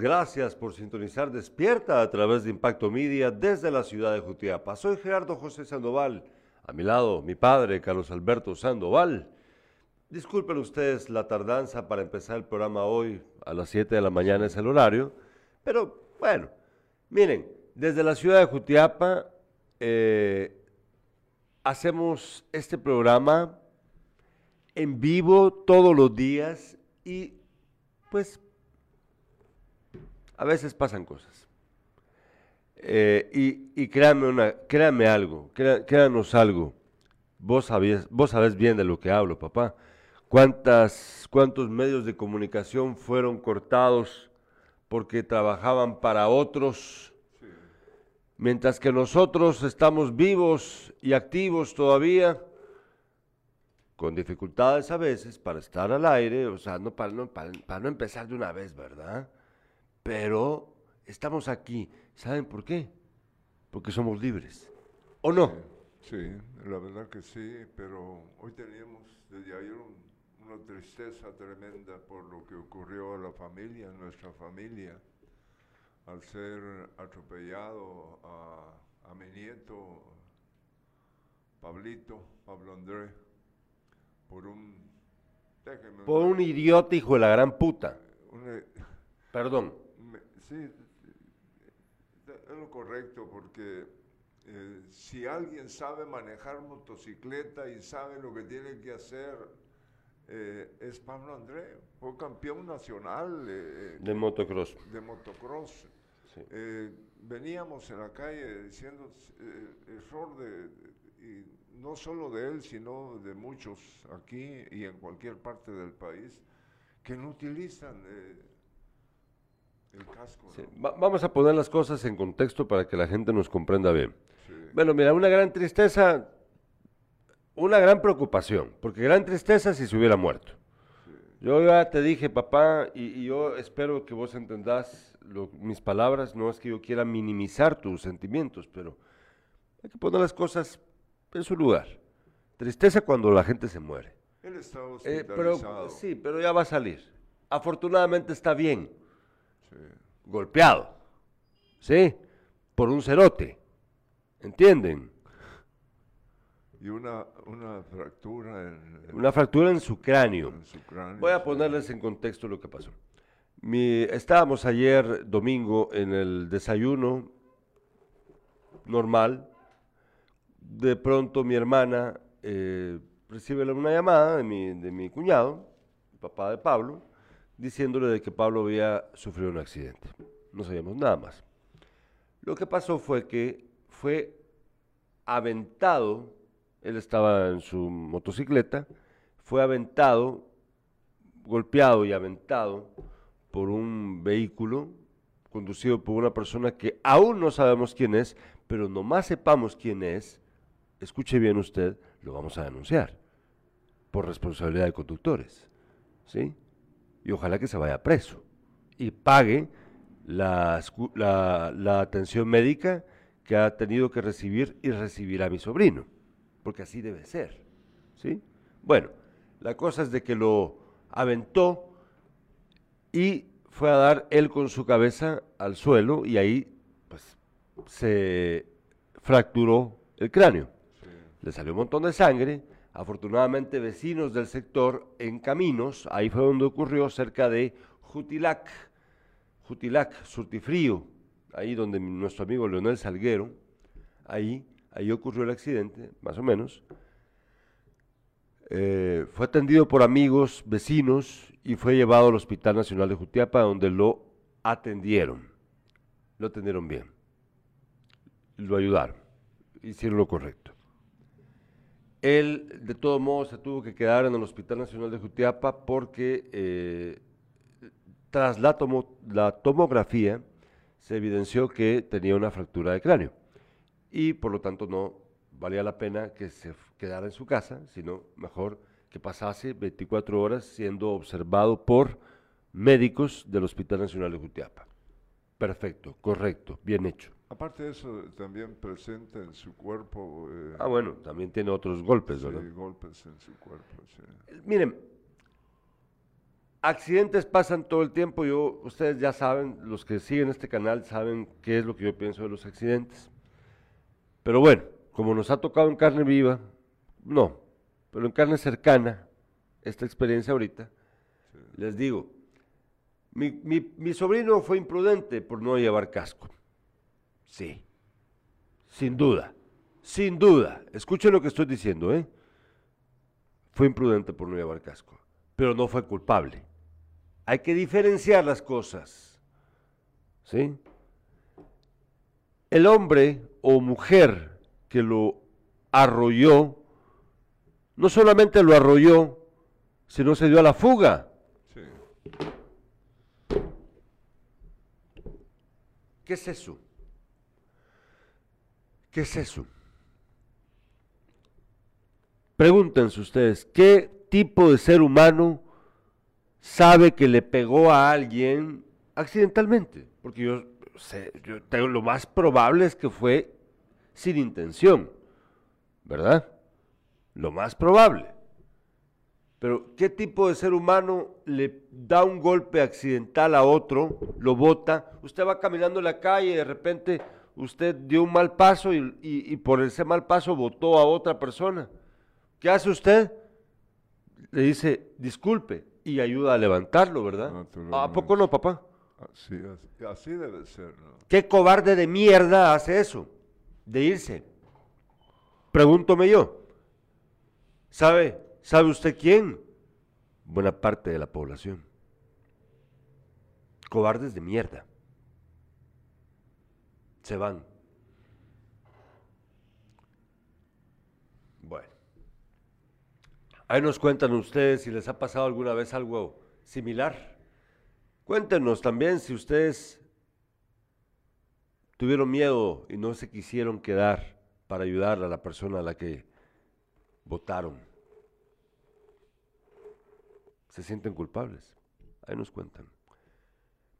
Gracias por sintonizar Despierta a través de Impacto Media desde la ciudad de Jutiapa. Soy Gerardo José Sandoval. A mi lado, mi padre, Carlos Alberto Sandoval. Disculpen ustedes la tardanza para empezar el programa hoy a las 7 de la mañana es el horario, pero bueno, miren, desde la ciudad de Jutiapa eh, hacemos este programa en vivo todos los días y pues a veces pasan cosas. Eh, y, y créanme, una, créanme algo, créanos algo. Vos sabés, vos sabés bien de lo que hablo, papá. ¿Cuántas, ¿Cuántos medios de comunicación fueron cortados porque trabajaban para otros? Mientras que nosotros estamos vivos y activos todavía, con dificultades a veces para estar al aire, o sea, no para, no, para no empezar de una vez, ¿verdad? Pero estamos aquí. ¿Saben por qué? Porque somos libres. ¿O no? Sí, la verdad que sí, pero hoy teníamos desde ayer una tristeza tremenda por lo que ocurrió a la familia, a nuestra familia, al ser atropellado a, mi nieto, Pablito, Pablo André, por un... Por un idiota hijo de la gran puta. Perdón sí, es lo correcto porque eh, si alguien sabe manejar motocicleta y sabe lo que tiene que hacer, eh, es Pablo André, fue campeón nacional eh, de motocross. De motocross. veníamos en la calle diciendo error de, y no solo de él, sino de muchos aquí y en cualquier parte del país, que no utilizan vamos a poner las cosas en contexto para que la gente nos comprenda bien. Bueno, mira, una gran tristeza, una gran preocupación, porque gran tristeza si se hubiera muerto. Yo ya te dije, papá, y, yo espero que vos entendás mis palabras, no es que yo quiera minimizar tus sentimientos, pero hay que poner las cosas en su lugar. Tristeza cuando la gente se muere. Él está eh, hospitalizado. sí, pero ya va a salir. Afortunadamente está bien golpeado, ¿sí? Por un cerote, ¿entienden? Y una, una fractura en, Una fractura en su cráneo. Voy a ponerles en contexto lo que pasó. Mi, estábamos ayer domingo en el desayuno normal. De pronto mi hermana eh, recibe una llamada de mi, de mi cuñado, papá de Pablo, diciéndole de que Pablo había sufrido un accidente. No sabíamos nada más. Lo que pasó fue que fue aventado, él estaba en su motocicleta, fue aventado, golpeado y aventado por un vehículo conducido por una persona que aún no sabemos quién es, pero nomás sepamos quién es, escuche bien usted, lo vamos a denunciar por responsabilidad de conductores. ¿Sí? Y ojalá que se vaya preso y pague la, la, atención médica que ha tenido que recibir y recibirá mi sobrino, porque así debe ser. ¿sí? Bueno, la cosa es de que lo aventó y fue a dar él con su cabeza al suelo y ahí pues se fracturó el cráneo. Le salió un montón de sangre, Afortunadamente, vecinos del sector en caminos, ahí fue donde ocurrió, cerca de Jutilac, Jutilac, Surtifrío, ahí donde nuestro amigo Leonel Salguero, ahí, ahí ocurrió el accidente, más o menos. Eh, fue atendido por amigos, vecinos y fue llevado al Hospital Nacional de Jutiapa, donde lo atendieron. Lo atendieron bien. Lo ayudaron. Hicieron lo correcto. Él, de todos modos, se tuvo que quedar en el Hospital Nacional de Jutiapa porque eh, tras la, la tomografía se evidenció que tenía una fractura de cráneo y por lo tanto no valía la pena que se quedara en su casa, sino mejor que pasase 24 horas siendo observado por médicos del Hospital Nacional de Jutiapa. Perfecto, correcto, bien hecho. Aparte de eso, también presenta en su cuerpo... Eh, ah, bueno, también tiene otros golpes, ¿verdad? Sí, golpes en su cuerpo, sí. Miren, accidentes pasan todo el tiempo. Yo, ustedes ya saben, los que siguen este canal saben qué es lo que yo pienso de los accidentes. Pero bueno, como nos ha tocado en carne viva, no, pero en carne cercana, esta experiencia ahorita, les digo, mi, mi sobrino fue imprudente por no llevar casco. Sí, sin duda, sin duda. Escuchen lo que estoy diciendo, ¿eh? Fue imprudente por no llevar casco, pero no fue culpable. Hay que diferenciar las cosas. ¿Sí? El hombre o mujer que lo arrolló, no solamente lo arrolló, sino se dio a la fuga. Sí. ¿Qué es eso? ¿Qué es eso? Pregúntense ustedes, ¿qué tipo de ser humano sabe que le pegó a alguien accidentalmente? Porque yo sé, yo tengo, lo más probable es que fue sin intención, ¿verdad? Lo más probable. Pero ¿qué tipo de ser humano le da un golpe accidental a otro, lo bota? Usted va caminando en la calle y de repente usted dio un mal paso y, por ese mal paso votó a otra persona. ¿Qué hace usted? Le dice, disculpe, y ayuda a levantarlo, ¿verdad? ¿A poco no, papá? Así, así, debe ser. ¿Qué cobarde de mierda hace eso? De irse. Pregúntome yo. ¿Sabe? ¿Sabe usted quién? Buena parte de la población. Cobardes de mierda. Se van. Ahí nos cuentan ustedes si les ha pasado alguna vez algo similar. Cuéntenos también si ustedes tuvieron miedo y no se quisieron quedar para ayudar a la persona a la que votaron. Se sienten culpables. Ahí nos cuentan.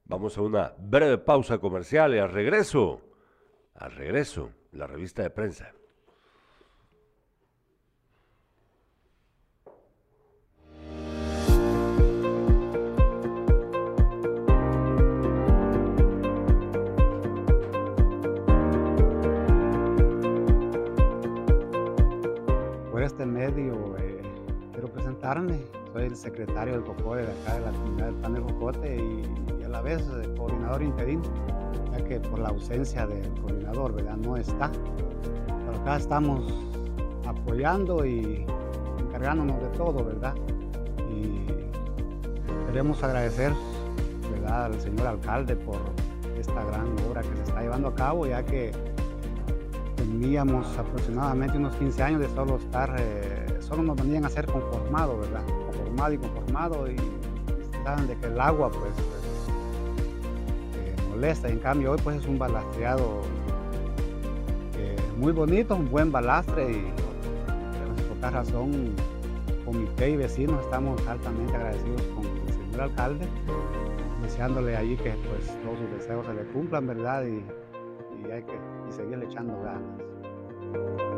Vamos a una breve pausa comercial y al regreso, al regreso, la revista de prensa. este medio eh, quiero presentarme. Soy el secretario del COCODE de acá de la comunidad del panel Jocote y, a la vez el coordinador interino, ya que por la ausencia del coordinador, ¿verdad? No está. Pero acá estamos apoyando y encargándonos de todo, ¿verdad? Y queremos agradecer, ¿verdad? Al señor alcalde por esta gran obra que se está llevando a cabo, ya que teníamos aproximadamente unos 15 años de solo estar, eh, solo nos venían a ser conformado, ¿verdad? Conformado y conformado y saben de que el agua pues, eh, en cambio hoy pues es un balastreado eh, muy bonito, un buen balastre y por tal razón comité y vecinos estamos altamente agradecidos con el señor alcalde, deseándole allí que pues todos sus deseos se le cumplan, ¿verdad? Y, y hay que y seguirle echando ganas.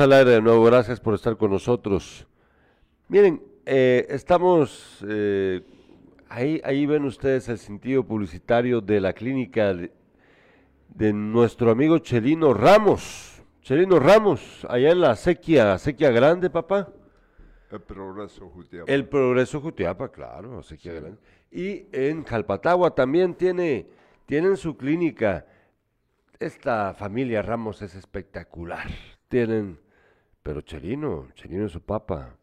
Al aire de nuevo, gracias por estar con nosotros. Miren, eh, estamos, eh, ahí, ahí ven ustedes el sentido publicitario de la clínica de, nuestro amigo Chelino Ramos. Chelino Ramos, allá en la sequía, sequía grande, papá. El Progreso Jutiapa. El Progreso Jutiapa, claro, sequía grande. Y en Calpatagua también tiene, tienen su clínica. Esta familia Ramos es espectacular. Tienen pero Chelino, Chelino es su papa.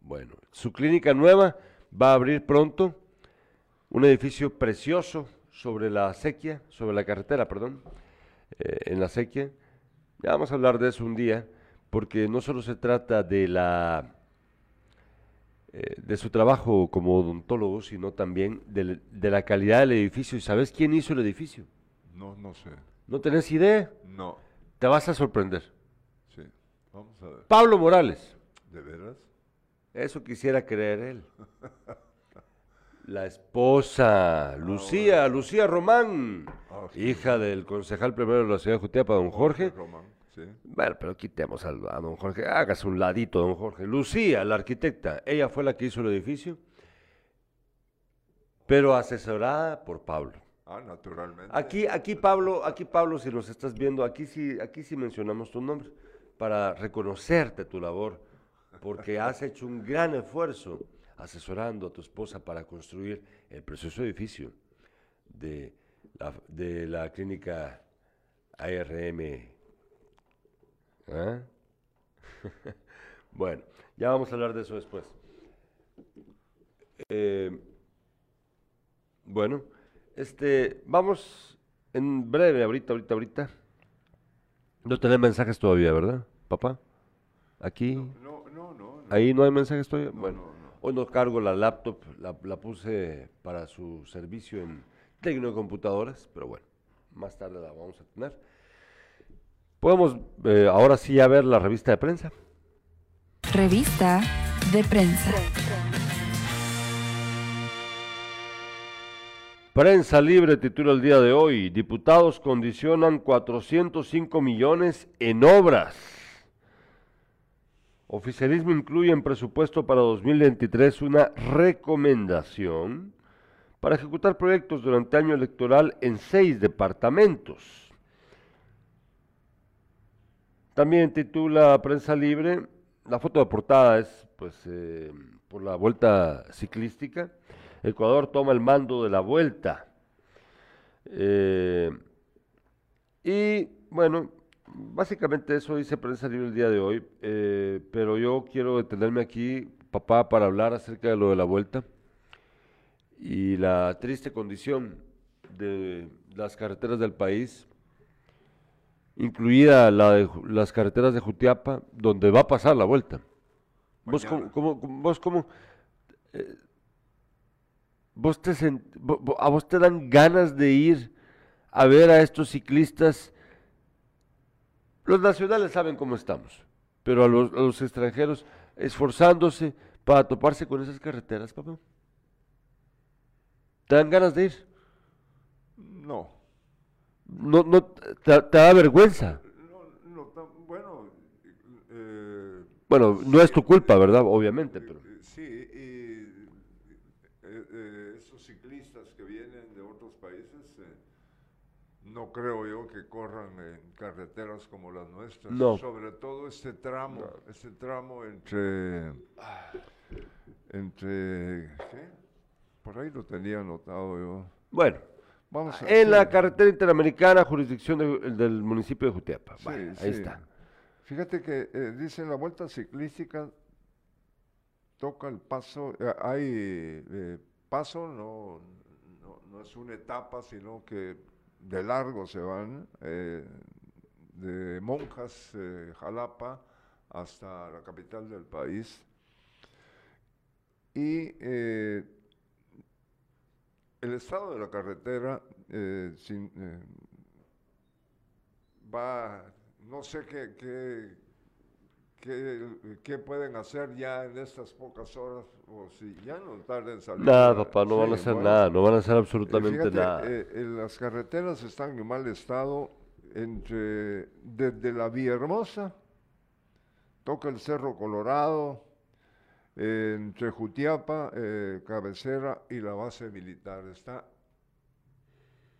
Bueno, su clínica nueva va a abrir pronto, un edificio precioso sobre la sequía, sobre la carretera, perdón, eh, en la sequía. Ya vamos a hablar de eso un día, porque no solo se trata de la eh, de su trabajo como odontólogo, sino también del- de, la calidad del edificio. ¿Y sabes quién hizo el edificio? No, no sé. ¿No tenés idea? No. Te vas a sorprender. Vamos a ver. Pablo Morales. ¿De veras? Eso quisiera creer él. La esposa, Lucía, Lucía Román, Ah, sí. hija del concejal primero de la ciudad de Jutiapa, don Jorge. Román, sí. Bueno, pero quitemos al- a, don Jorge, hágase un ladito, don Jorge. Lucía, la arquitecta, ella fue la que hizo el edificio, pero asesorada por Pablo. Ah, naturalmente. Aquí, aquí Pablo, aquí Pablo, si nos estás viendo, aquí sí, aquí sí mencionamos tu nombre para reconocerte tu labor, porque has hecho un gran esfuerzo asesorando a tu esposa para construir el precioso edificio de la, de la clínica ARM. ¿Ah? bueno, ya vamos a hablar de eso después. Eh, bueno, este, vamos en breve, ahorita, ahorita, ahorita. No tenés mensajes todavía, ¿verdad, papá? Aquí, No, no, no. no. ahí no hay mensajes todavía. bueno, no, no. hoy no cargo la laptop, la, la puse para su servicio en técnico de computadoras, pero bueno, más tarde la vamos a tener. Podemos eh, ahora sí ya ver la revista de prensa. Revista de prensa. Prensa Libre titula el día de hoy, diputados condicionan 405 millones en obras. Oficialismo incluye en presupuesto para 2023 una recomendación para ejecutar proyectos durante año electoral en seis departamentos. También titula Prensa Libre, la foto de portada es pues eh, por la vuelta ciclística. Ecuador toma el mando de la vuelta. Eh, y bueno, básicamente eso dice Prensa Libre el día de hoy, eh, pero yo quiero detenerme aquí, papá, para hablar acerca de lo de la vuelta y la triste condición de las carreteras del país, incluida la de las carreteras de Jutiapa, donde va a pasar la vuelta. ¿Vos cómo, cómo- vos cómo, eh, vos te sent- a vos te dan ganas de ir a ver a estos ciclistas? Los nacionales saben cómo estamos, pero a los, a los extranjeros esforzándose para toparse con esas carreteras, papá. ¿Te dan ganas de ir? No. No, no, te, te da vergüenza. No, no tan- bueno, eh, Bueno, no es tu culpa, ¿verdad? Obviamente, pero... eh, sí, y eh, eh, esos ciclistas que vienen de otros países, eh, no creo yo que corran en carreteras como las nuestras. No. Sobre todo este tramo, este tramo entre, entre, ¿qué? Por ahí lo tenía anotado yo. Bueno, Vamos a en la carretera interamericana, jurisdicción de- del municipio de Jutiapa. Sí, ahí está. Fíjate que eh, dice la vuelta ciclística toca el paso, eh, hay eh, paso, no, no, no es una etapa, sino que de largo se van, eh, de Monjas, eh, Jalapa, hasta la capital del país. Y eh, el estado de la carretera va, no sé qué, qué, qué pueden hacer ya en estas pocas horas, o si ya no tarden en salir. Nada, papá, no van a hacer bueno. nada, no van a hacer absolutamente fíjate, nada. eh, eh, las carreteras están en mal estado entre desde la Villahermosa, toca el Cerro Colorado, eh, entre Jutiapa, eh, Cabecera y la base militar. Está.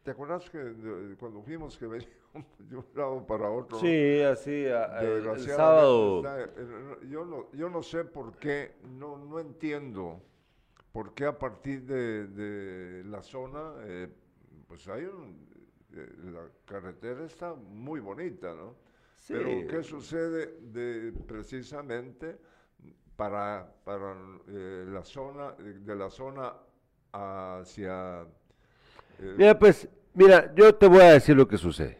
¿Te acuerdas que de- cuando fuimos que veníamos de un lado para otro? Sí, así, a- el, sábado. está- eh, yo, no, yo no sé por qué, no, no entiendo por qué a partir de, de la zona, eh, pues hay un, eh, la carretera está muy bonita, ¿no? Sí. Pero ¿qué sucede de, precisamente para, para eh, la zona, eh, de la zona hacia... eh, Mira, pues, mira, yo te voy a decir lo que sucede.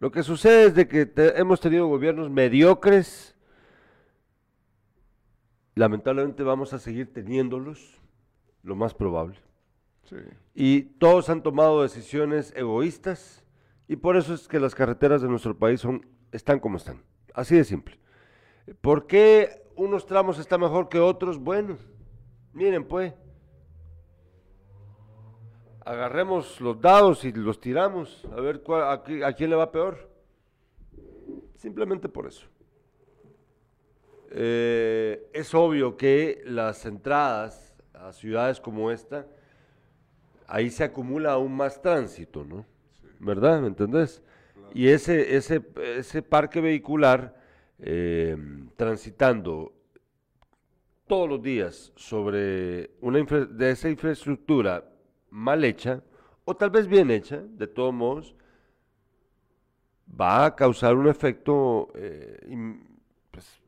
Lo que sucede es de que te- hemos tenido gobiernos mediocres lamentablemente vamos a seguir teniéndolos, lo más probable. Sí. Y todos han tomado decisiones egoístas y por eso es que las carreteras de nuestro país son, están como están. Así de simple. ¿Por qué unos tramos están mejor que otros? Bueno, miren pues. Agarremos los dados y los tiramos a ver cuál- a, a quién le va peor. Simplemente por eso. Eh, es obvio que las entradas a ciudades como esta, ahí se acumula aún más tránsito, ¿no? ¿Verdad? ¿Me entendés? Y ese, ese, ese parque vehicular eh, transitando todos los días sobre una infra- de esa infraestructura mal hecha, o tal vez bien hecha, de todos modos, va a causar un efecto, eh, pues,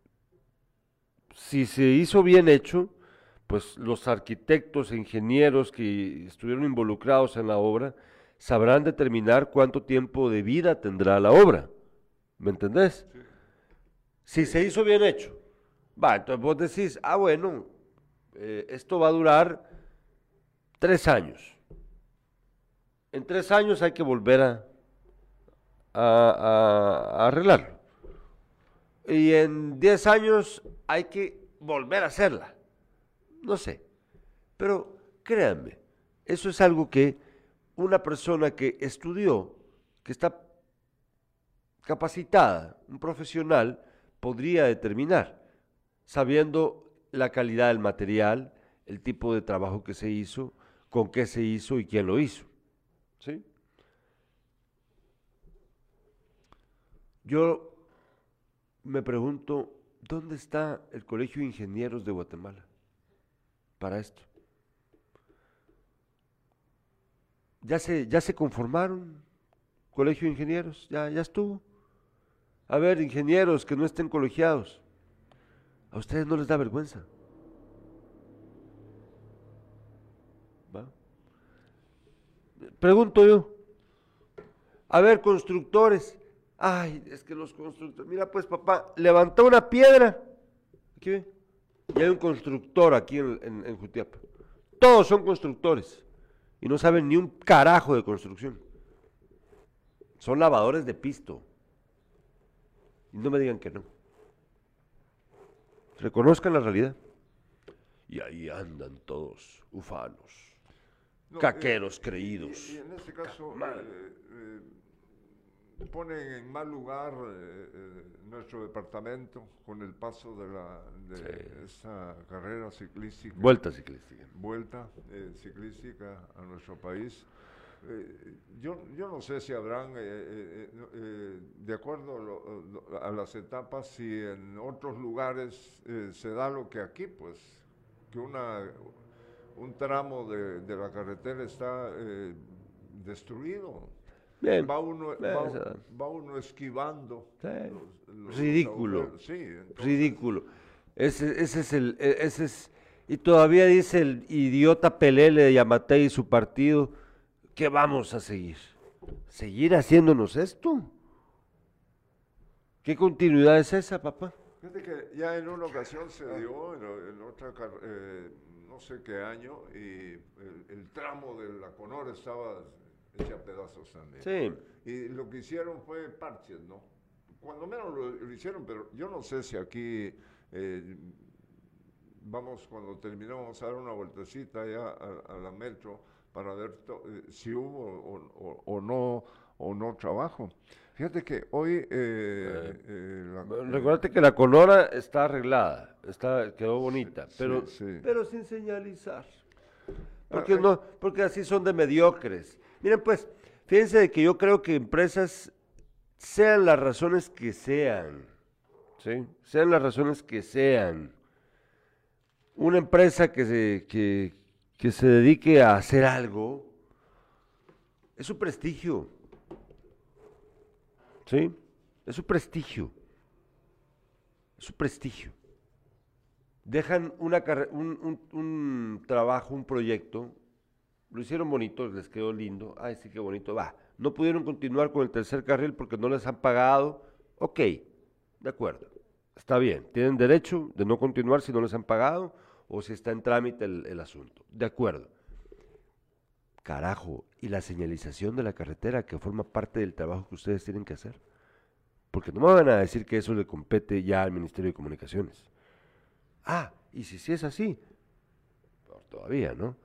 si se hizo bien hecho, pues los arquitectos e ingenieros que estuvieron involucrados en la obra sabrán determinar cuánto tiempo de vida tendrá la obra. ¿Me entendés? Si se hizo bien hecho, va, entonces vos decís, ah, bueno, eh, esto va a durar tres años. En tres años hay que volver a, arreglarlo. Y en 10 años hay que volver a hacerla. No sé. Pero créanme, eso es algo que una persona que estudió, que está capacitada, un profesional, podría determinar, sabiendo la calidad del material, el tipo de trabajo que se hizo, con qué se hizo y quién lo hizo. ¿Sí? Yo me pregunto, ¿dónde está el Colegio de Ingenieros de Guatemala para esto? ¿Ya se, ya se conformaron? Colegio de Ingenieros, ya, ya estuvo. A ver, ingenieros que no estén colegiados, ¿a ustedes no les da vergüenza? ¿Va? Pregunto yo. A ver, constructores. Ay, es que los constructores. Mira, pues, papá, levantó una piedra. Aquí ve. Y hay un constructor aquí en, en, en Jutiapa. Todos son constructores. Y no saben ni un carajo de construcción. Son lavadores de pisto. Y no me digan que no. Reconozcan la realidad. Y ahí andan todos ufanos. No, Caqueros eh, creídos. Y, y en este caso eh, eh, ponen en mal lugar eh, eh, nuestro departamento con el paso de, la, de Sí. esta carrera ciclística. Vuelta ciclística. vuelta ciclística a nuestro país. Yo, yo no sé si habrán, de acuerdo lo- lo- a las etapas, si en otros lugares eh, se da lo que aquí, pues, que una, un tramo de, de la carretera está eh, destruido. Bien. Va uno, va, uno esquivando. Sí. los- los Ridículo. Sí, entonces, Ridículo. Ese, ese es el, e- ese es, y todavía dice el idiota Pelele de Yamatei y su partido, que vamos a seguir. ¿Seguir haciéndonos esto? ¿Qué continuidad es esa, papá? Fíjate que ya en una ocasión se dio, en, otra, eh, no sé qué año, y el, el tramo de la Conor estaba hecha a pedazos también. Sí. Y lo que hicieron fue parches, ¿no? Cuando menos lo, lo hicieron, pero yo no sé si aquí eh, vamos, cuando terminamos a dar una vueltecita ya a, a la metro para ver to- eh, si hubo o, o- o no o no trabajo. Fíjate que hoy... eh, eh, la- Recuerda que la Conora está arreglada, está, quedó bonita, sí, pero, sí. pero sin señalizar. Porque, Ah, no, porque así son de mediocres. Miren pues, fíjense de que yo creo que empresas, sean las razones que sean, ¿sí? sean las razones que sean, una empresa que se, que, que se dedique a hacer algo, es su prestigio. ¿Sí? Es su prestigio. Es su prestigio. Dejan una un, un- trabajo, un proyecto, lo hicieron bonito, les quedó lindo, ay sí qué bonito, va. No pudieron continuar con el tercer carril porque no les han pagado, ok, de acuerdo. Está bien, tienen derecho de no continuar si no les han pagado o si está en trámite el asunto. De acuerdo. Carajo, y la señalización de la carretera que forma parte del trabajo que ustedes tienen que hacer. Porque no me van a decir que eso le compete ya al Ministerio de Comunicaciones. Ah, y si sí es así, peor todavía, ¿no?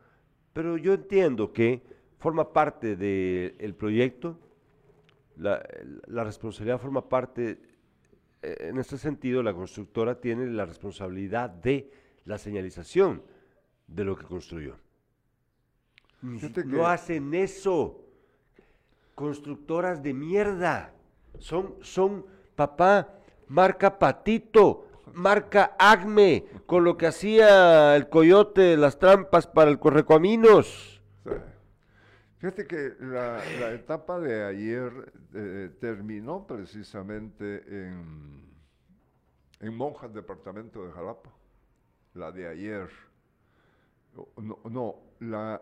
Pero yo entiendo que forma parte del proyecto, la, la responsabilidad forma parte, eh, en este sentido, la constructora tiene la responsabilidad de la señalización de lo que construyó. No hacen eso. Constructoras de mierda. Son, son, papá, marca Patito, marca Acme, con lo que hacía el coyote, las trampas para el correcaminos. Sí. Fíjate que la, la etapa de ayer eh, terminó precisamente en, en Monjas, departamento de Jalapa. La de ayer. No, no, la,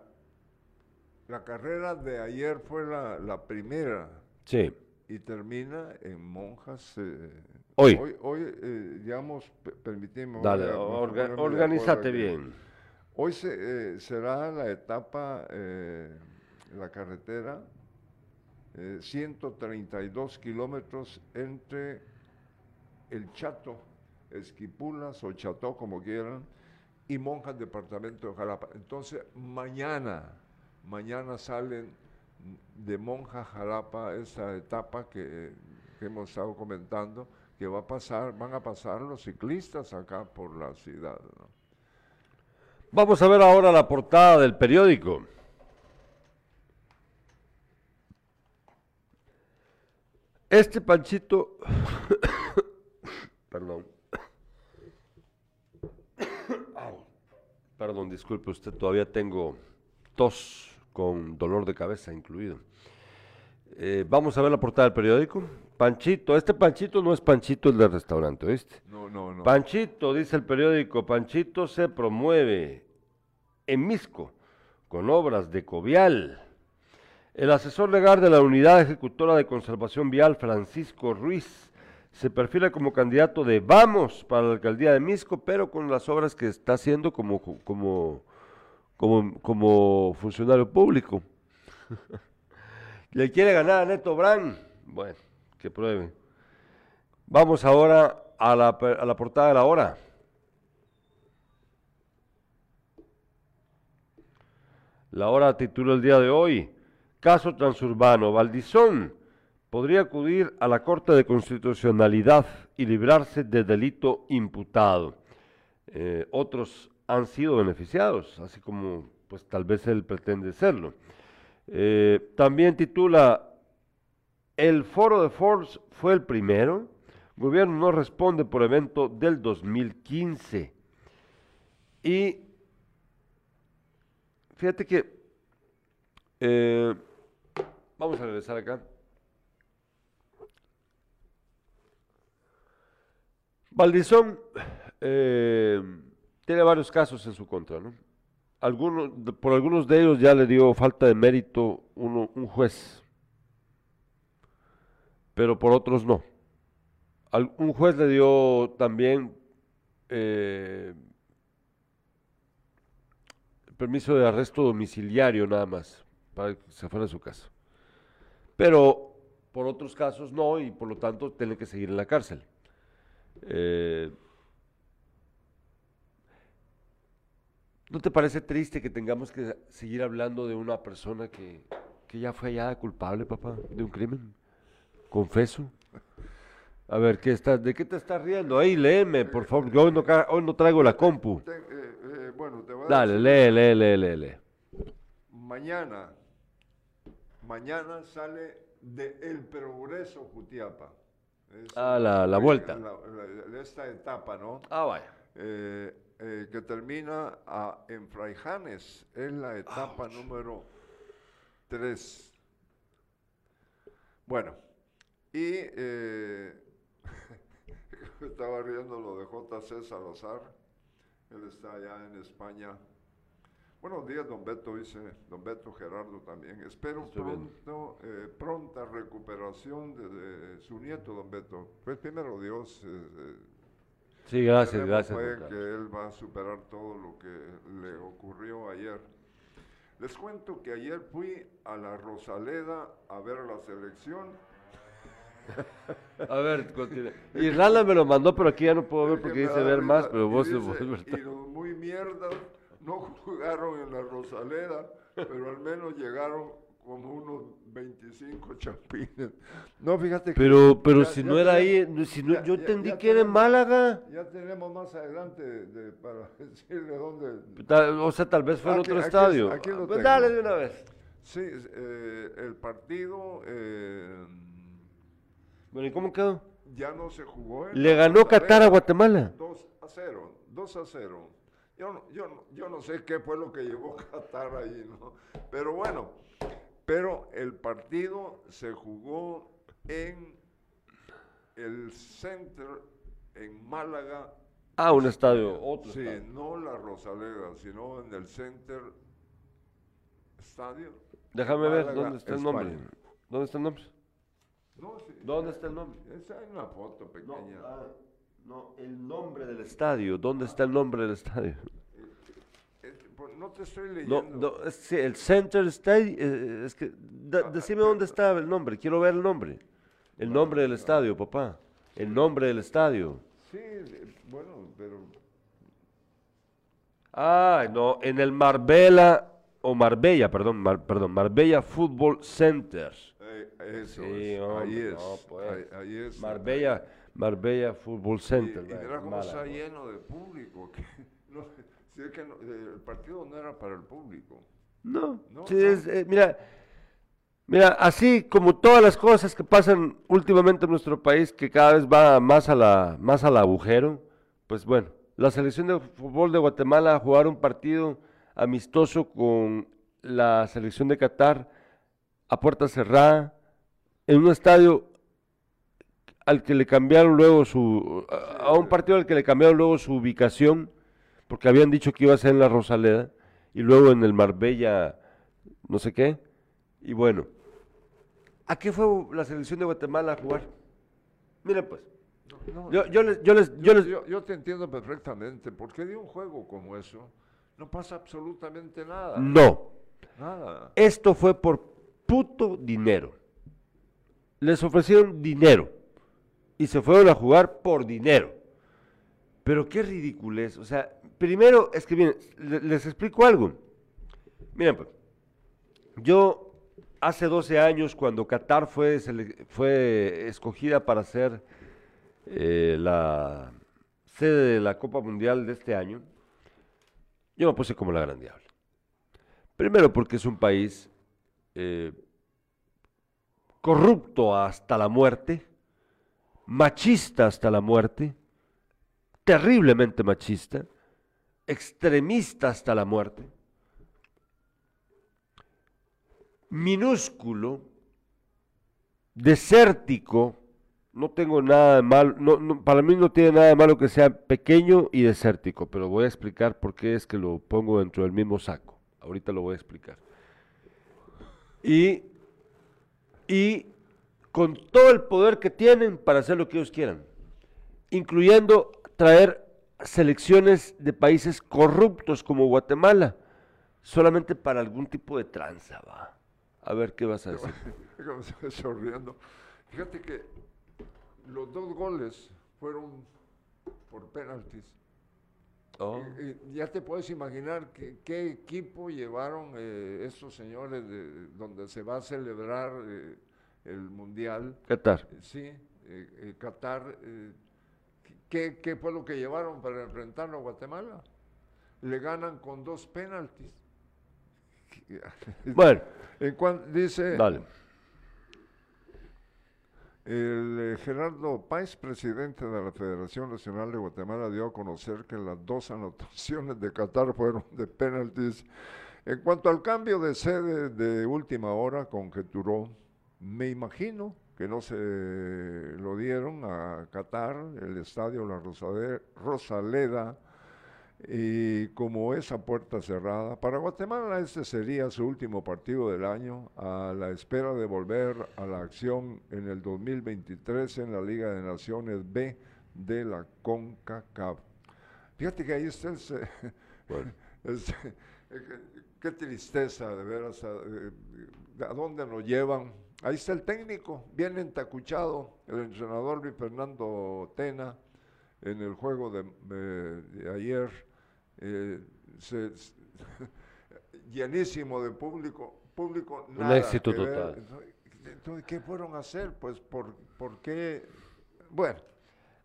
la carrera de ayer fue la, la primera Sí. y termina en Monjas. eh, Hoy. Hoy, hoy, eh, digamos, pe- permitimos. Dale, voy a- voy a orga- ponerme de acuerdo organízate aquí. bien. Hoy se, eh, será la etapa, la carretera, eh, 132 kilómetros entre el Chato, Esquipulas o Cható, como quieran, y Monjas, departamento de Jalapa. Entonces, mañana, mañana salen de Monja Jalapa esa etapa que, hemos estado comentando, que va a pasar, van a pasar los ciclistas acá por la ciudad. Vamos a ver ahora la portada del periódico. Este panchito, perdón, perdón, disculpe usted, todavía tengo tos con dolor de cabeza incluido. Eh, vamos a ver la portada del periódico. Panchito, este Panchito no es Panchito el del restaurante, ¿oíste? No, no, no. Panchito, dice el periódico, Panchito se promueve en Misco con obras de Covial. El asesor legal de la Unidad Ejecutora de Conservación Vial, Francisco Ruiz, se perfila como candidato de Vamos para la alcaldía de Misco, pero con las obras que está haciendo como, como, como, como funcionario público. Le quiere ganar a Neto Brand. Bueno, que pruebe. Vamos ahora a la, a la portada de la hora. La hora titula el día de hoy. Caso transurbano. Valdizón podría acudir a la Corte de Constitucionalidad y librarse de delito imputado. Eh, otros han sido beneficiados, así como pues tal vez él pretende serlo. Eh, también titula el foro de Forbes fue el primero. Gobierno no responde por evento del 2015. Y fíjate que eh, vamos a regresar acá. Valdizón eh, tiene varios casos en su contra, ¿no? Por algunos de ellos ya le dio falta de mérito un juez pero por otros no. Un juez le dio también eh, permiso de arresto domiciliario nada más, para que se fuera de su casa. Pero por otros casos no, y por lo tanto tiene que seguir en la cárcel. Eh, ¿No te parece triste que tengamos que seguir hablando de una persona que, que ya fue hallada culpable, papá, de un crimen? Confeso. A ver, ¿qué estás, ¿de qué te estás riendo? Ahí, léeme, por favor, que hoy no, ca- hoy no traigo la compu. Te- eh, eh, bueno, te voy a Dale, lee, lee, lee, lee, lee. Mañana, mañana sale de El Progreso Jutiapa. Es Ah, la- la vuelta. la- la- esta etapa, ¿no? Ah, vaya. Eh, eh, que termina a- en Fraijanes. Es la etapa número 3. Bueno, y eh, estaba riendo lo de JC Salazar. Él está allá en España. Buenos días, don Beto, dice don Beto Gerardo también. Espero Estoy pronto, eh, pronta recuperación de, de su nieto, don Beto. Pues primero Dios, eh, eh, Sí, gracias, gracias. que él va a superar todo lo que le ocurrió ayer. Les cuento que ayer fui a la Rosaleda a ver la selección. A ver, continúa. Y Rala me lo mandó, pero aquí ya no puedo ver porque dice ver más, pero y vos, dice, vos- Y los muy mierdas no jugaron en la Rosaleda, pero al menos llegaron como unos 25 champines. No, fíjate que Pero, pero ya- si ya no era ahí, tenemos- no- si no, ya- yo entendí que era en tenemos- Málaga. Ya tenemos más adelante de- para decirle dónde. O sea, tal vez fue en Aquí- otro aquí- estadio. aquí lo Pues tengo. dale de una vez. Sí, eh, el partido eh, Bueno, ¿y cómo quedó? ya no se jugó. en Le ganó. Qatar a Guatemala. 2 a 0, 2 a 0. Yo no, yo, no, yo no sé qué fue lo que llevó Qatar ahí, ¿no? Pero bueno, pero el partido se jugó en el Center en Málaga. Ah, un estadio, otro Sí, estadio. no la Rosaleda, sino en el Center Estadio. Déjame ver, ¿dónde está el nombre? ¿Dónde está el nombre? No, sí, ¿Dónde está el nombre? Esa es una foto pequeña. no, el nombre del estadio. ¿Dónde está el nombre del estadio? No te estoy No, leyendo. no, es, sí, el Center Stadium, eh, es que, da- Ah, decime dónde está el nombre, quiero ver el nombre. El nombre del estadio, papá. El nombre del estadio. Sí, eh, bueno, pero Ah, no, en el Marbella, o Marbella, perdón, Mar- perdón, Marbella Football Center. eh, eso Sí, es. hombre, ahí es. no, pues. ahí, ahí es. Marbella, Marbella Football Y, Center. y mira cómo está lleno de público. que no, que no- el partido no era para el público. No, No, sí, es, eh, mira, mira, así como todas las cosas que pasan últimamente en nuestro país, que cada vez va más a la, más al agujero, pues bueno, la selección de fútbol de Guatemala a jugar un partido amistoso con la selección de Qatar a puerta cerrada, en un estadio al que le cambiaron luego su, a un partido al que le cambiaron luego su ubicación, porque habían dicho que iba a ser en la Rosaleda, y luego en el Marbella, no sé qué, y bueno, ¿a qué fue la selección de Guatemala a jugar? Miren pues, No, yo, yo les, yo les, yo yo, les, yo- yo te entiendo perfectamente, porque de un juego como eso no pasa absolutamente nada. no, Nada. esto fue por puto dinero, les ofrecieron dinero, y se fueron a jugar por dinero. Pero qué ridiculez. O sea, primero es que, miren, le- les explico algo. Miren, pues, yo hace 12 años, cuando Qatar fue escogida para ser eh, la sede de la Copa Mundial de este año, yo me puse como la gran diabla. Primero porque es un país eh, corrupto hasta la muerte, machista hasta la muerte, terriblemente machista, extremista hasta la muerte, minúsculo, desértico, no tengo nada de malo, no, para mí no tiene nada de malo que sea pequeño y desértico, pero voy a explicar por qué es que lo pongo dentro del mismo saco. Ahorita lo voy a explicar. Y, y con todo el poder que tienen para hacer lo que ellos quieran, incluyendo traer selecciones de países corruptos como Guatemala, solamente para algún tipo de tranza, va. A ver qué vas a decir. Sonriendo. Fíjate que los dos goles fueron por penaltis. Oh. Ya te puedes imaginar que- qué equipo llevaron eh, estos señores de, donde se va a celebrar eh, el Mundial. Qatar. Sí, eh, eh, Qatar. ¿Qué, ¿Qué fue lo que llevaron para enfrentarlo a Guatemala? Le ganan con dos penaltis. Bueno, En cuan- dice dale. El eh, Gerardo Páez, presidente de la Federación Nacional de Guatemala, dio a conocer que las dos anotaciones de Qatar fueron de penaltis. En cuanto al cambio de sede de última hora, conjeturó, me imagino que no se lo dieron a Qatar, el estadio La Rosade- Rosaleda, y como esa puerta cerrada, para Guatemala este sería su último partido del año, a la espera de volver a la acción en el 2023 en la Liga de Naciones B de la CONCACAF. Fíjate que ahí está el... eh, qué tristeza, de veras, a, eh, a dónde nos llevan. Ahí está el técnico, bien entacuchado, el entrenador Luis Fernando Tena, en el juego de, ayer, eh, se- llenísimo de público, público Un nada éxito que ver. total. Entonces, ¿qué fueron a hacer? Pues, ¿por, por qué? Bueno.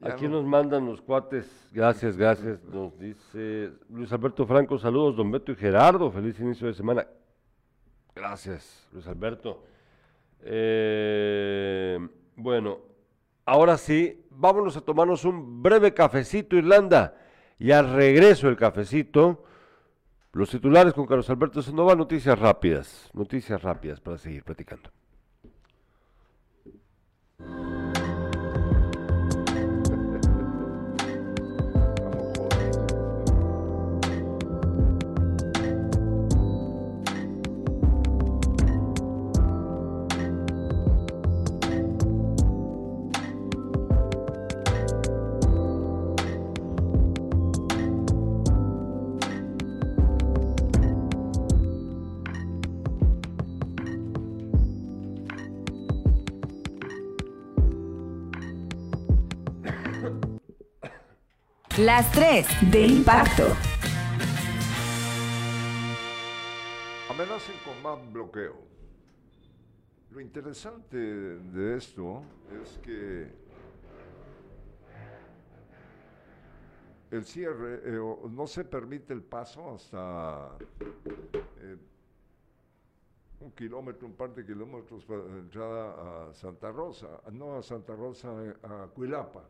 Aquí no- nos mandan los cuates, gracias, gracias. Nos dice Luis Alberto Franco, saludos, don Beto y Gerardo, feliz inicio de semana. Gracias, Luis Alberto. Eh, bueno, ahora sí, vámonos a tomarnos un breve cafecito, Irlanda. Y al regreso el cafecito, los titulares con Carlos Alberto Sandoval, noticias rápidas, noticias rápidas para seguir platicando. Las 3 de impacto. Amenazan con más bloqueo. Lo interesante de esto es que el cierre, eh, no se permite el paso hasta eh, un kilómetro, un par de kilómetros para la entrada a Santa Rosa, no a Santa Rosa, eh, a Cuilapa.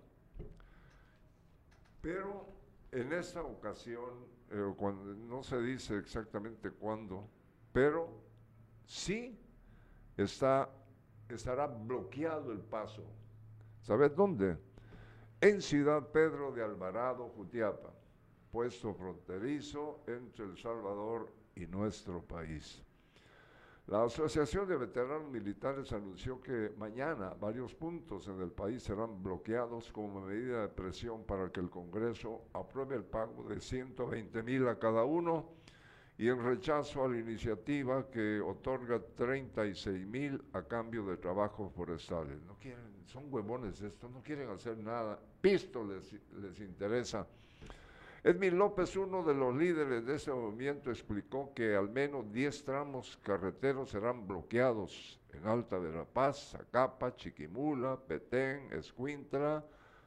Pero en esta ocasión, eh, cuando, no se dice exactamente cuándo, pero sí está, estará bloqueado el paso. ¿Sabes dónde? En Ciudad Pedro de Alvarado, Jutiapa, puesto fronterizo entre El Salvador y nuestro país. La Asociación de Veteranos Militares anunció que mañana varios puntos en el país serán bloqueados como medida de presión para que el Congreso apruebe el pago de 120 mil a cada uno y en rechazo a la iniciativa que otorga 36 mil a cambio de trabajos forestales. No quieren, son huevones estos, no quieren hacer nada. Pisto les, les interesa. Edwin López, uno de los líderes de ese movimiento, explicó que al menos 10 tramos carreteros serán bloqueados en Alta Verapaz, Zacapa, Chiquimula, Petén, Escuintla,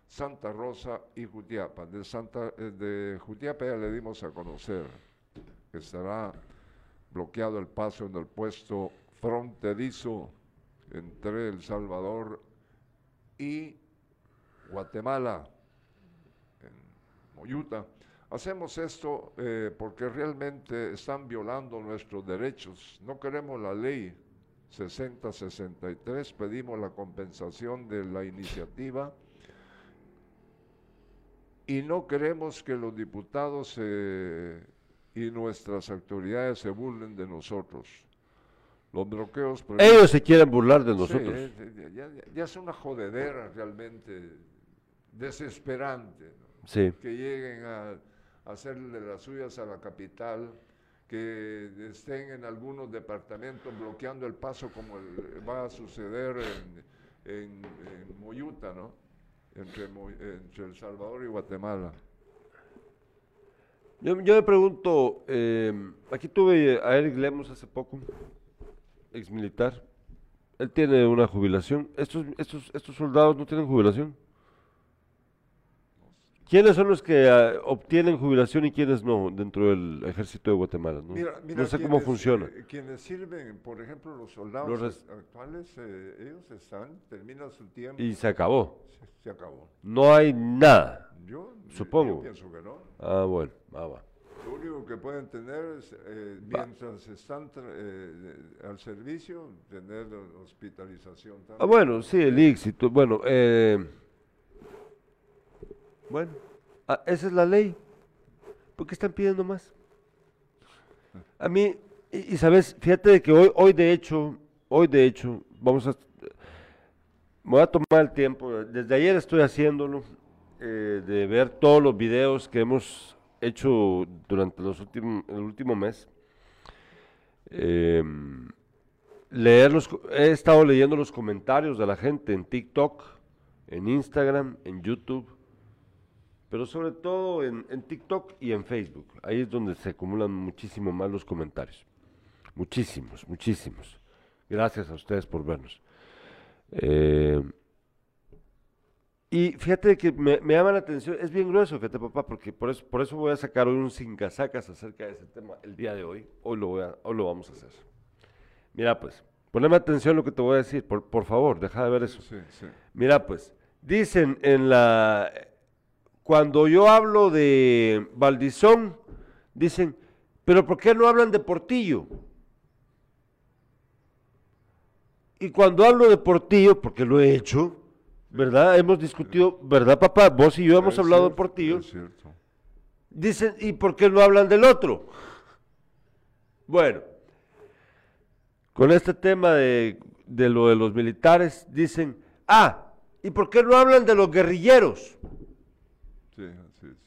Santa Rosa y Jutiapa. De, Santa, eh, de Jutiapa ya le dimos a conocer que estará bloqueado el paso en el puesto fronterizo entre El Salvador y Guatemala, en Moyuta. Hacemos esto eh, porque realmente están violando nuestros derechos. No queremos la ley 6063, pedimos la compensación de la iniciativa y no queremos que los diputados eh, y nuestras autoridades se burlen de nosotros. Los bloqueos... Ellos se quieren burlar de Sí, nosotros. eh, eh, ya, ya- ya es una jodedera realmente desesperante. ¿no? Sí. que lleguen a hacerle las suyas a la capital, que estén en algunos departamentos bloqueando el paso como va a suceder en, en- en Moyuta, ¿no? Entre, entre El Salvador y Guatemala. Yo, yo me pregunto, eh, aquí tuve a Eric Lemos hace poco, ex militar. Él tiene una jubilación. ¿Estos, estos, estos soldados no tienen jubilación? ¿Quiénes son los que ah, obtienen jubilación y quiénes no dentro del ejército de Guatemala? No, Mira, mira, no sé cómo funciona. eh, quienes sirven, por ejemplo, los soldados Los actuales, eh, ellos están, terminan su tiempo, Y se acabó. se, se acabó. No hay nada. Yo, Supongo. yo pienso que no. Ah, bueno, ah, va. Lo único que pueden tener es, eh, mientras están eh, al servicio, tener hospitalización Ah, también. bueno, sí, el éxito. Bueno, eh, bueno, ah, esa es la ley. ¿Por qué están pidiendo más? A mí, y, sabes, fíjate de que hoy, hoy de hecho, hoy de hecho, vamos a, me voy a tomar el tiempo, desde ayer estoy haciéndolo, eh, de ver todos los videos que hemos hecho durante los últimos, el último mes. Em, he estado leyendo los comentarios de la gente en TikTok, en Instagram, en YouTube, pero sobre todo en, en TikTok y en Facebook. Ahí es donde se acumulan muchísimo más los comentarios. Muchísimos, muchísimos. Gracias a ustedes por vernos. Eh, y fíjate que me, me llama la atención, es bien grueso, fíjate papá, porque por eso, por eso voy a sacar hoy un sin casacas acerca de ese tema el día de hoy. Hoy lo, voy a- hoy lo vamos a hacer. Mira pues, poneme atención a lo que te voy a decir, por, por favor, deja de ver eso. Sí, sí. Mira, pues, dicen en la. Cuando yo hablo de Valdizón, dicen, pero ¿por qué no hablan de Portillo? Y cuando hablo de Portillo, porque lo he hecho, ¿verdad? Hemos discutido, ¿verdad, papá? Vos y yo hemos Es hablado de Portillo. Es cierto. Dicen, ¿y por qué no hablan del otro? Bueno, con este tema de, de lo de los militares, dicen, ah, ¿y por qué no hablan de los guerrilleros? Sí, así es.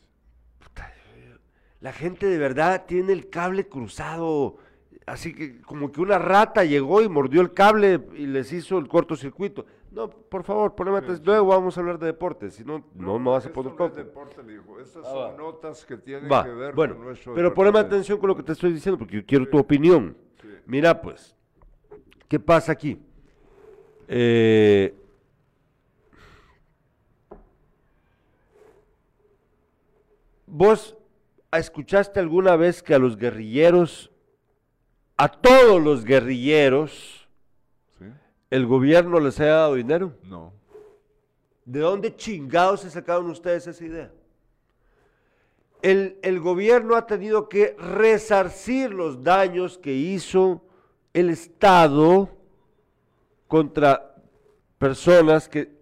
La gente de verdad tiene el cable cruzado, así que como que una rata llegó y mordió el cable y les hizo el cortocircuito. No, por favor, poneme atención. Luego vamos a hablar de deportes, si no, no me vas a poner no es deporte. Estas Ah, son va. notas que tienen Va, que ver bueno, con nuestro pero poneme atención con lo que te estoy diciendo, porque yo quiero tu opinión. Sí. Mira, pues, ¿qué pasa aquí? Eh, ¿Vos escuchaste alguna vez que a los guerrilleros, a todos los guerrilleros, ¿Sí? el gobierno les haya dado dinero? No. ¿De dónde chingados se sacaron ustedes esa idea? El, el gobierno ha tenido que resarcir los daños que hizo el Estado contra personas que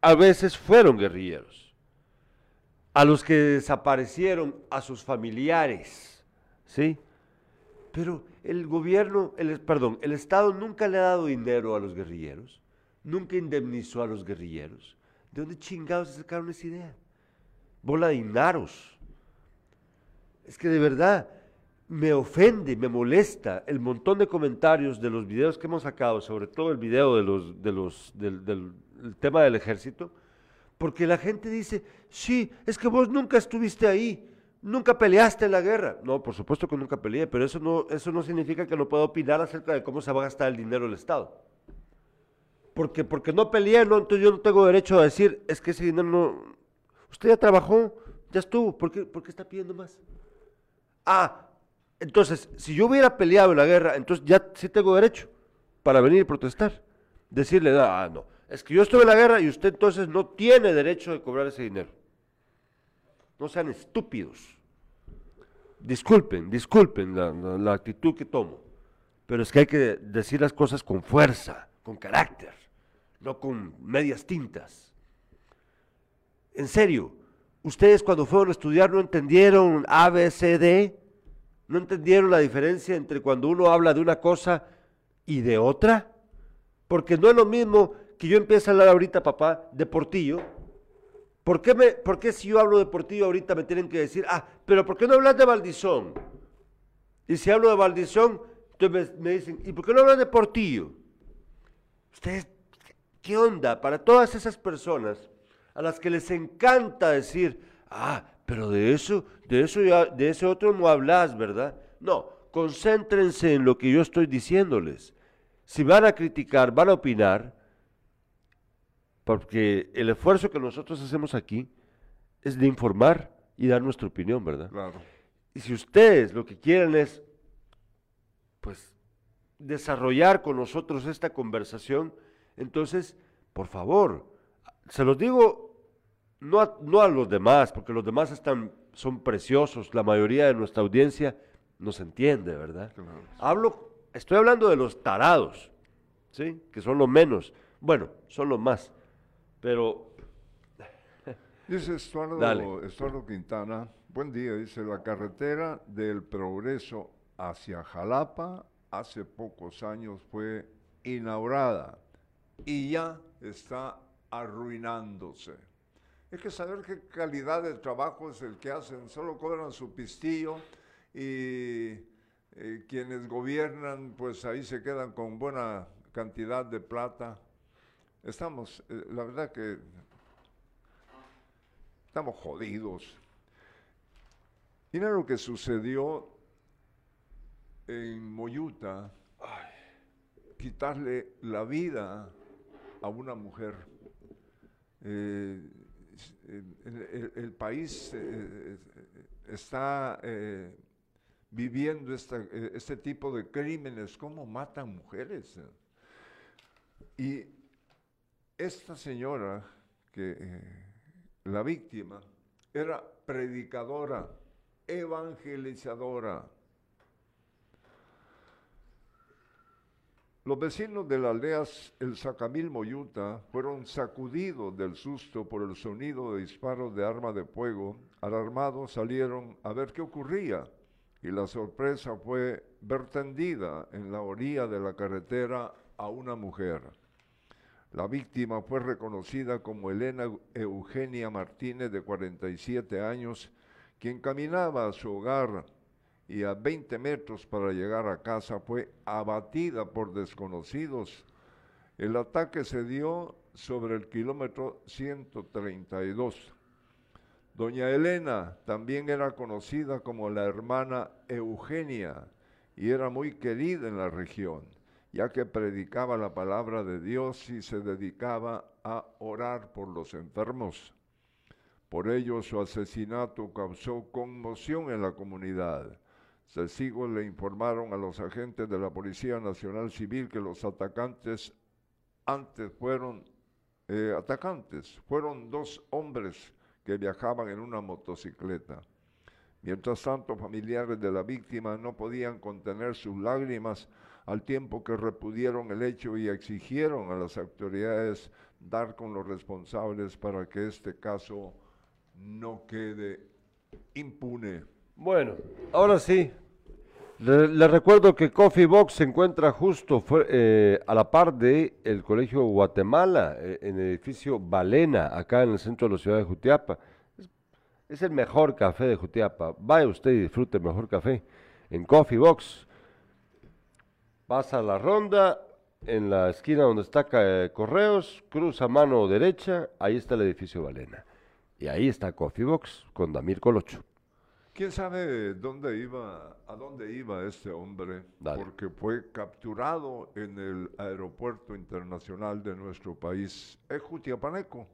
a veces fueron guerrilleros, a los que desaparecieron, a sus familiares, ¿sí? Pero el gobierno, el, perdón, el Estado nunca le ha dado dinero a los guerrilleros, nunca indemnizó a los guerrilleros. ¿De dónde chingados se sacaron esa idea? Bola de inaros. Es que de verdad me ofende, me molesta el montón de comentarios de los videos que hemos sacado, sobre todo el video del, del- el tema del ejército, porque la gente dice, sí, es que vos nunca estuviste ahí, nunca peleaste en la guerra. No, por supuesto que nunca peleé, pero eso no, eso no significa que no pueda opinar acerca de cómo se va a gastar el dinero del Estado. Porque, porque no peleé, no, entonces yo no tengo derecho a decir, es que ese dinero no... Usted ya trabajó, ya estuvo, ¿por qué, por qué está pidiendo más? Ah, entonces, si yo hubiera peleado en la guerra, entonces ya sí tengo derecho para venir y protestar. Decirle, ah, no, es que yo estuve en la guerra y usted entonces no tiene derecho de cobrar ese dinero. No sean estúpidos. Disculpen, disculpen la, la- la actitud que tomo, pero es que hay que decir las cosas con fuerza, con carácter, no con medias tintas. En serio, ustedes cuando fueron a estudiar no entendieron A, B, C, D, no entendieron la diferencia entre cuando uno habla de una cosa y de otra, porque no es lo mismo que yo empiece a hablar ahorita, papá, de Portillo. ¿Por qué, me, ¿Por qué si yo hablo de Portillo ahorita me tienen que decir, ah, pero ¿por qué no hablas de Valdizón? Y si hablo de Valdizón, entonces me, me dicen, ¿y por qué no hablas de Portillo? Ustedes, ¿qué onda? Para todas esas personas a las que les encanta decir, ah, pero de eso, de eso ya, de ese otro no hablas, ¿verdad? No, concéntrense en lo que yo estoy diciéndoles. Si van a criticar, van a opinar, porque el esfuerzo que nosotros hacemos aquí es de informar y dar nuestra opinión, ¿verdad? Claro. Y si ustedes lo que quieren es, pues, desarrollar con nosotros esta conversación, entonces, por favor, se los digo no a, no a los demás, porque los demás están, son preciosos, la mayoría de nuestra audiencia nos entiende, ¿verdad? Claro. Hablo, estoy hablando de los tarados, ¿sí? Que son los menos. Bueno, son los más. Pero, Dice Estuardo, Quintana, buen día, dice, la carretera del progreso hacia Jalapa hace pocos años fue inaugurada y ya está arruinándose. Hay que saber qué calidad de trabajo es el que hacen. Solo cobran su pistillo y eh, quienes gobiernan, pues ahí se quedan con buena cantidad de plata. Estamos, eh, la verdad que estamos jodidos. Mira lo que sucedió en Moyuta, quitarle la vida a una mujer. Eh, el, país eh, está eh, viviendo este tipo de crímenes, cómo matan mujeres. Y esta señora, que la víctima, era predicadora, evangelizadora. Los vecinos de la aldea El Sacamil Moyuta fueron sacudidos del susto por el sonido de disparos de arma de fuego. Alarmados salieron a ver qué ocurría y la sorpresa fue ver tendida en la orilla de la carretera a una mujer. La víctima fue reconocida como Elena Eugenia Martínez, de 47 años, quien caminaba a su hogar y a 20 metros para llegar a casa fue abatida por desconocidos. El ataque se dio sobre el kilómetro 132. Doña Elena también era conocida como la hermana Eugenia y era muy querida en la región, ya que predicaba la palabra de Dios y se dedicaba a orar por los enfermos. Por ello su asesinato causó conmoción en la comunidad Testigos le informaron a los agentes de la Policía Nacional Civil que los atacantes antes fueron eh, atacantes, fueron dos hombres que viajaban en una motocicleta. Mientras tanto, familiares de la víctima no podían contener sus lágrimas al tiempo que repudieron el hecho y exigieron a las autoridades dar con los responsables para que este caso no quede impune. Bueno, ahora sí. Les recuerdo que Coffee Box se encuentra justo eh, a la par de el Colegio Guatemala, eh, en el edificio Balena, acá en el centro de la ciudad de Jutiapa. Es, el mejor café de Jutiapa. Vaya usted y disfrute el mejor café en Coffee Box. Pasa la ronda en la esquina donde está eh, Correos, cruza mano derecha, ahí está el edificio Balena. Y ahí está Coffee Box con Damir Colocho. ¿Quién sabe dónde iba, a dónde iba este hombre? Porque fue capturado en el aeropuerto internacional de nuestro país, Ejutiapaneco.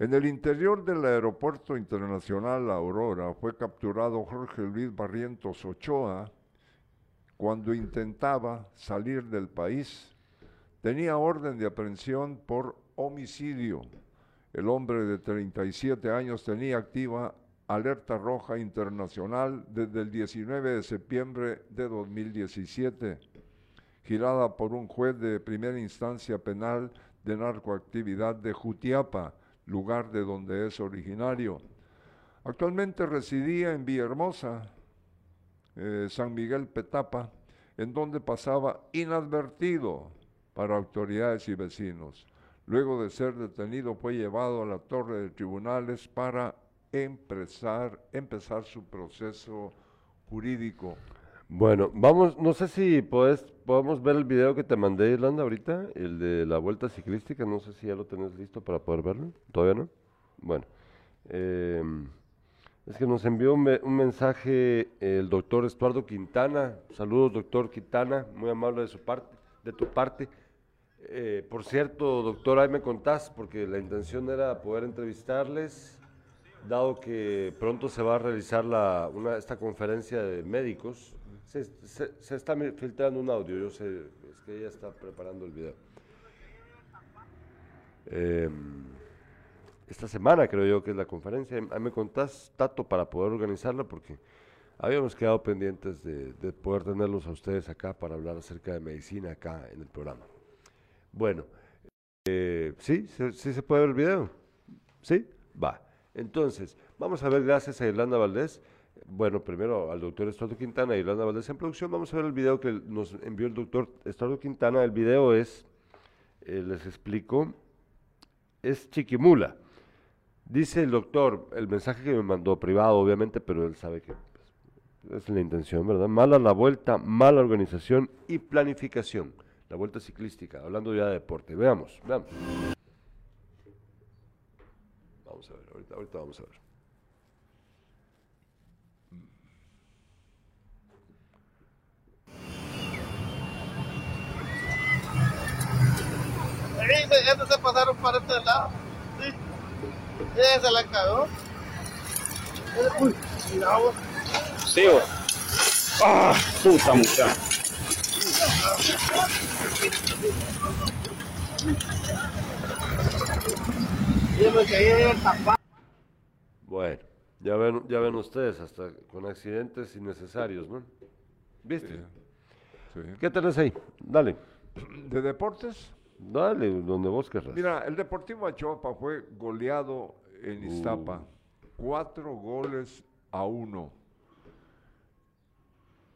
En el interior del aeropuerto internacional Aurora fue capturado Jorge Luis Barrientos Ochoa cuando intentaba salir del país. Tenía orden de aprehensión por homicidio. El hombre de 37 años tenía activa alerta roja internacional desde el 19 de septiembre de 2017, girada por un juez de primera instancia penal de narcoactividad de Jutiapa, lugar de donde es originario. Actualmente residía en Villahermosa, eh, San Miguel Petapa, en donde pasaba inadvertido para autoridades y vecinos. Luego de ser detenido fue llevado a la torre de tribunales para empezar, empezar su proceso jurídico. Bueno, vamos, no sé si puedes, podemos ver el video que te mandé, Irlanda, ahorita, el de la vuelta ciclística, no sé si ya lo tenés listo para poder verlo, ¿todavía no? Bueno, em, es que nos envió un, mensaje el doctor Estuardo Quintana, saludos doctor Quintana, muy amable de su parte, de tu parte. Eh, por cierto, doctor, ahí me contás, porque la intención era poder entrevistarles dado que pronto se va a realizar la, esta conferencia de médicos, se, está filtrando un audio, yo sé, es que ella está preparando el video. Em, esta semana creo yo que es la conferencia, ahí me contás, Tato, para poder organizarla, porque habíamos quedado pendientes de, de poder tenerlos a ustedes acá para hablar acerca de medicina acá en el programa. Bueno, eh, ¿sí? ¿sí? se puede ver el video? ¿Sí? Va. Entonces, vamos a ver, gracias a Irlanda Valdés, bueno, primero al doctor Estuardo Quintana y Irlanda Valdés en producción, vamos a ver el video que nos envió el doctor Estuardo Quintana. El video es, eh, les explico, es Chiquimula. Dice el doctor, el mensaje que me mandó privado, obviamente, pero él sabe que pues, es la intención, ¿verdad? Mala la vuelta, mala organización y planificación. La vuelta ciclística, hablando ya de deporte. Veamos, veamos. Vamos a ver, ahorita, ahorita vamos a ver. Estos se pasaron para este lado. Se la cagó. Uy, cuidado. vos. Sí, vos. Ah, puta tapado. Bueno, ya ven, ya ven ustedes, hasta con accidentes innecesarios, ¿no? ¿Viste? Sí. ¿Qué tenés ahí? Dale, ¿De deportes? dale, donde vos querrás. Mira, el Deportivo Achopa fue goleado en Iztapa. Uh. Cuatro goles a uno.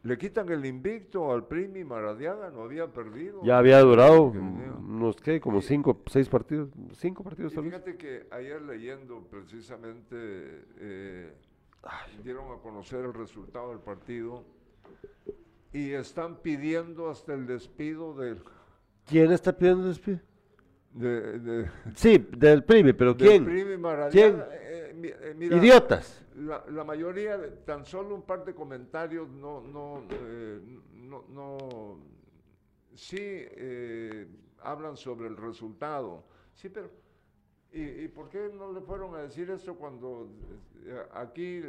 Le quitan el invicto al Primi Maradiaga, no había perdido. Ya había durado unos, ¿qué? Como cinco, seis partidos, cinco partidos Y fíjate que ayer leyendo precisamente eh, dieron a conocer el resultado del partido y están pidiendo hasta el despido del, ¿Quién está pidiendo despido? De, de- Sí, del Primi, pero del ¿quién? Primi. ¿Quién? Eh, eh, mira, Idiotas. La, la mayoría, tan solo un par de comentarios, no, no, eh, no, no, sí eh, hablan sobre el resultado. Sí, pero, ¿y, y por qué no le fueron a decir eso cuando eh, aquí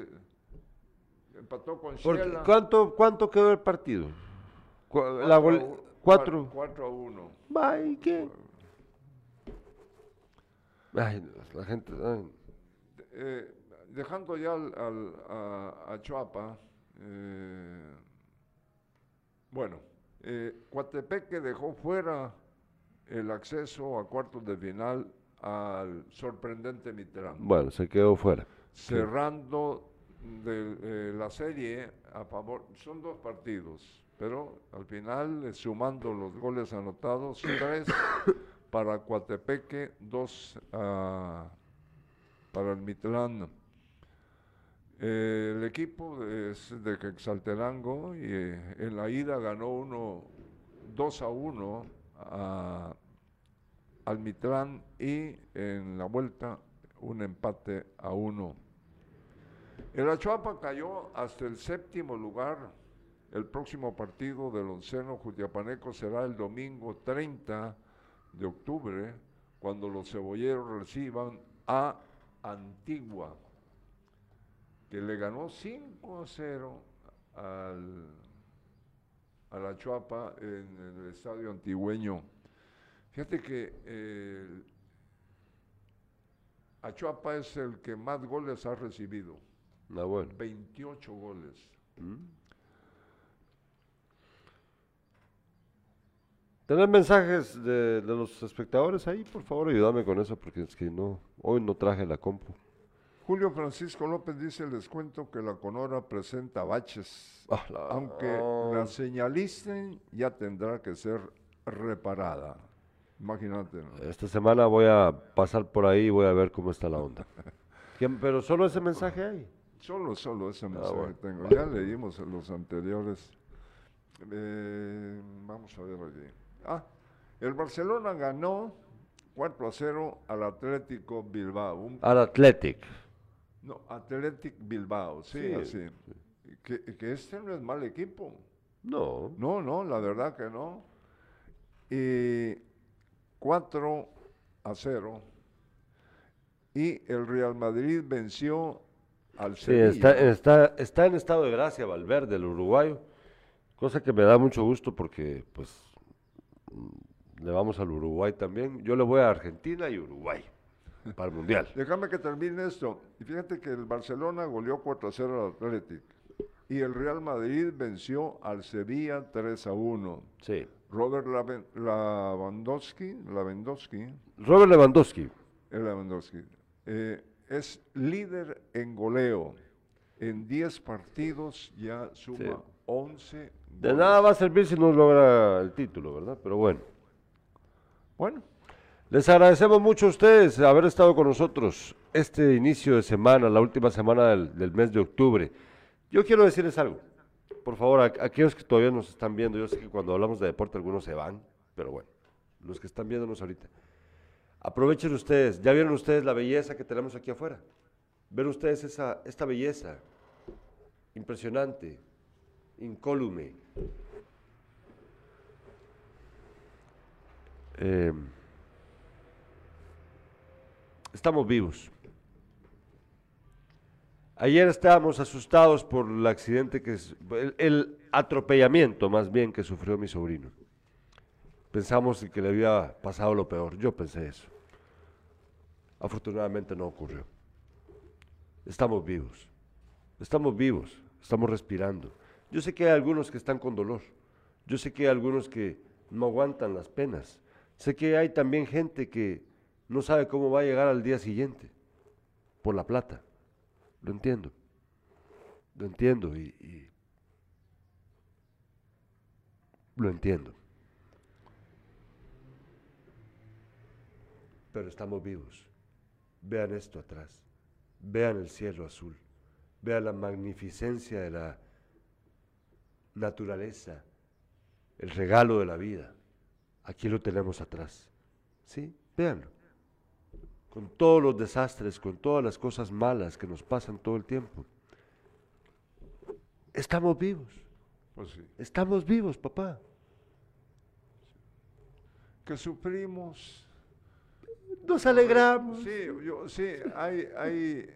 empató con Shela? ¿cuánto, ¿Cuánto quedó el partido? Cu- Cuatro la cuatro. cua- cuatro a uno. Ay, ¿qué? Ay, la gente... ay. Eh, dejando ya al, al- a, a Chuapa, eh, bueno, eh, Coatepeque dejó fuera el acceso a cuartos de final al sorprendente Mitrán, Bueno, se quedó fuera. cerrando de, eh, la serie a favor, son dos partidos, pero al final, sumando los goles anotados, tres para Coatepeque, dos ah, para el Mitlán. Eh, el equipo es de Quexaltenango y eh, en la ida ganó uno 2 a 1 a- al Mitlán y en la vuelta un empate a uno. El Achuapa cayó hasta el séptimo lugar. El próximo partido del onceno Jutiapaneco será el domingo 30 de octubre, cuando los cebolleros reciban a Antigua, que le ganó 5 a 0 al, a la Chuapa en el estadio antigüeño. Fíjate que eh, Achuapa es el que más goles ha recibido, Ah, bueno. 28 goles. ¿Tenés mensajes de, de los espectadores ahí? Por favor, ayúdame con eso porque es que no, hoy no traje la compu. Julio Francisco López dice, les cuento que la Conora presenta baches, Ah, la- aunque la señalicen ya tendrá que ser reparada. Imagínate. ¿no? Esta semana voy a pasar por ahí y voy a ver cómo está la onda. ¿Quién- Pero solo ese mensaje hay. Solo, solo ese mensaje bueno. tengo. Ya leímos los anteriores. Eh, vamos a ver allí. Ah, el Barcelona ganó 4 a 0 al Atlético Bilbao. Al Athletic. no, Athletic Bilbao, sí, Sí, así. Que, que este no es mal equipo. No. No, no, la verdad que no. Y 4 a 0. Y el Real Madrid venció al Sí, Sevilla. está, está, está en estado de gracia Valverde, el uruguayo. Cosa que me da mucho gusto porque, pues, le vamos al Uruguay también. Yo le voy a Argentina y Uruguay para el Mundial. Déjame que termine esto. Y fíjate que el Barcelona goleó 4 a 0 al Athletic. Y el Real Madrid venció al Sevilla 3 a 1. Sí. Robert Laven- Lewandowski, Lewandowski, Robert Lewandowski. el Lewandowski, eh, es líder en goleo. En 10 partidos ya suma Sí. 11 De nada va a servir si no logra el título, ¿verdad? Pero bueno. Bueno, Les agradecemos mucho a ustedes haber estado con nosotros este inicio de semana, la última semana del, del mes de octubre, yo quiero decirles algo. Por favor, a, aquellos que todavía nos están viendo, yo sé que cuando hablamos de deporte algunos se van, pero bueno, los que están viéndonos ahorita, aprovechen ustedes. ¿Ya vieron ustedes la belleza que tenemos aquí afuera? ¿Ven ustedes esa, esta belleza? Impresionante, incólume. Eh, estamos vivos. Ayer estábamos asustados por el accidente que el atropellamiento más bien que sufrió mi sobrino. Pensamos que le había pasado lo peor. Yo pensé eso. Afortunadamente no ocurrió. Estamos vivos. Estamos vivos. Estamos respirando. Yo sé que hay algunos que están con dolor. Yo sé que hay algunos que no aguantan las penas. Sé que hay también gente que no sabe cómo va a llegar al día siguiente por la plata. Lo entiendo. Lo entiendo y, lo entiendo. Pero estamos vivos. Vean esto atrás. Vean el cielo azul. Vean la magnificencia de la naturaleza, el regalo de la vida. Aquí lo tenemos atrás. ¿Sí? Véanlo. Con todos los desastres, con todas las cosas malas que nos pasan todo el tiempo. Estamos vivos. Pues sí. Estamos vivos, papá. Que sufrimos. Nos alegramos. Sí, yo, sí, hay, hay,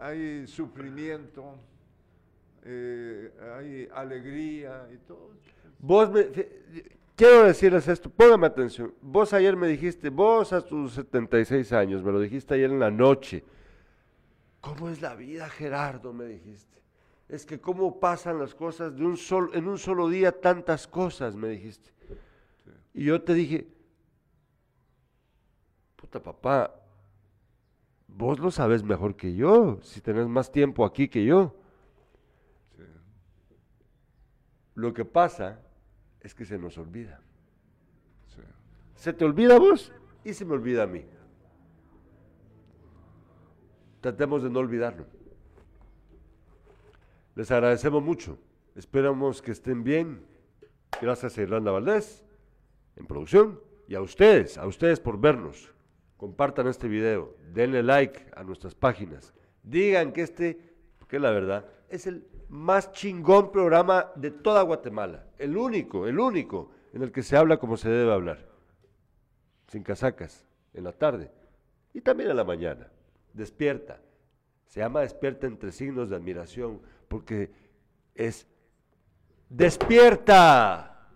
hay sufrimiento, eh, hay alegría y todo. Vos me, quiero decirles esto, póngame atención. Vos ayer me dijiste, vos a tus 76 años, me lo dijiste ayer en la noche. ¿Cómo es la vida, Gerardo? Me dijiste. Es que cómo pasan las cosas de un solo, en un solo día tantas cosas, me dijiste. Y yo te dije, puta papá, vos lo sabes mejor que yo, si tenés más tiempo aquí que yo. Sí. Lo que pasa es que se nos olvida. Sí. Se te olvida a vos y se me olvida a mí. Tratemos de no olvidarlo. Les agradecemos mucho. Esperamos que estén bien. Gracias a Irlanda Valdés en producción y a ustedes, a ustedes por vernos. Compartan este video, denle like a nuestras páginas. Digan que este, porque la verdad, es el más chingón programa de toda Guatemala. El único, el único en el que se habla como se debe hablar. Sin casacas, en la tarde y también en la mañana. Despierta. Se llama despierta entre signos de admiración porque es despierta.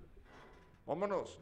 Vámonos.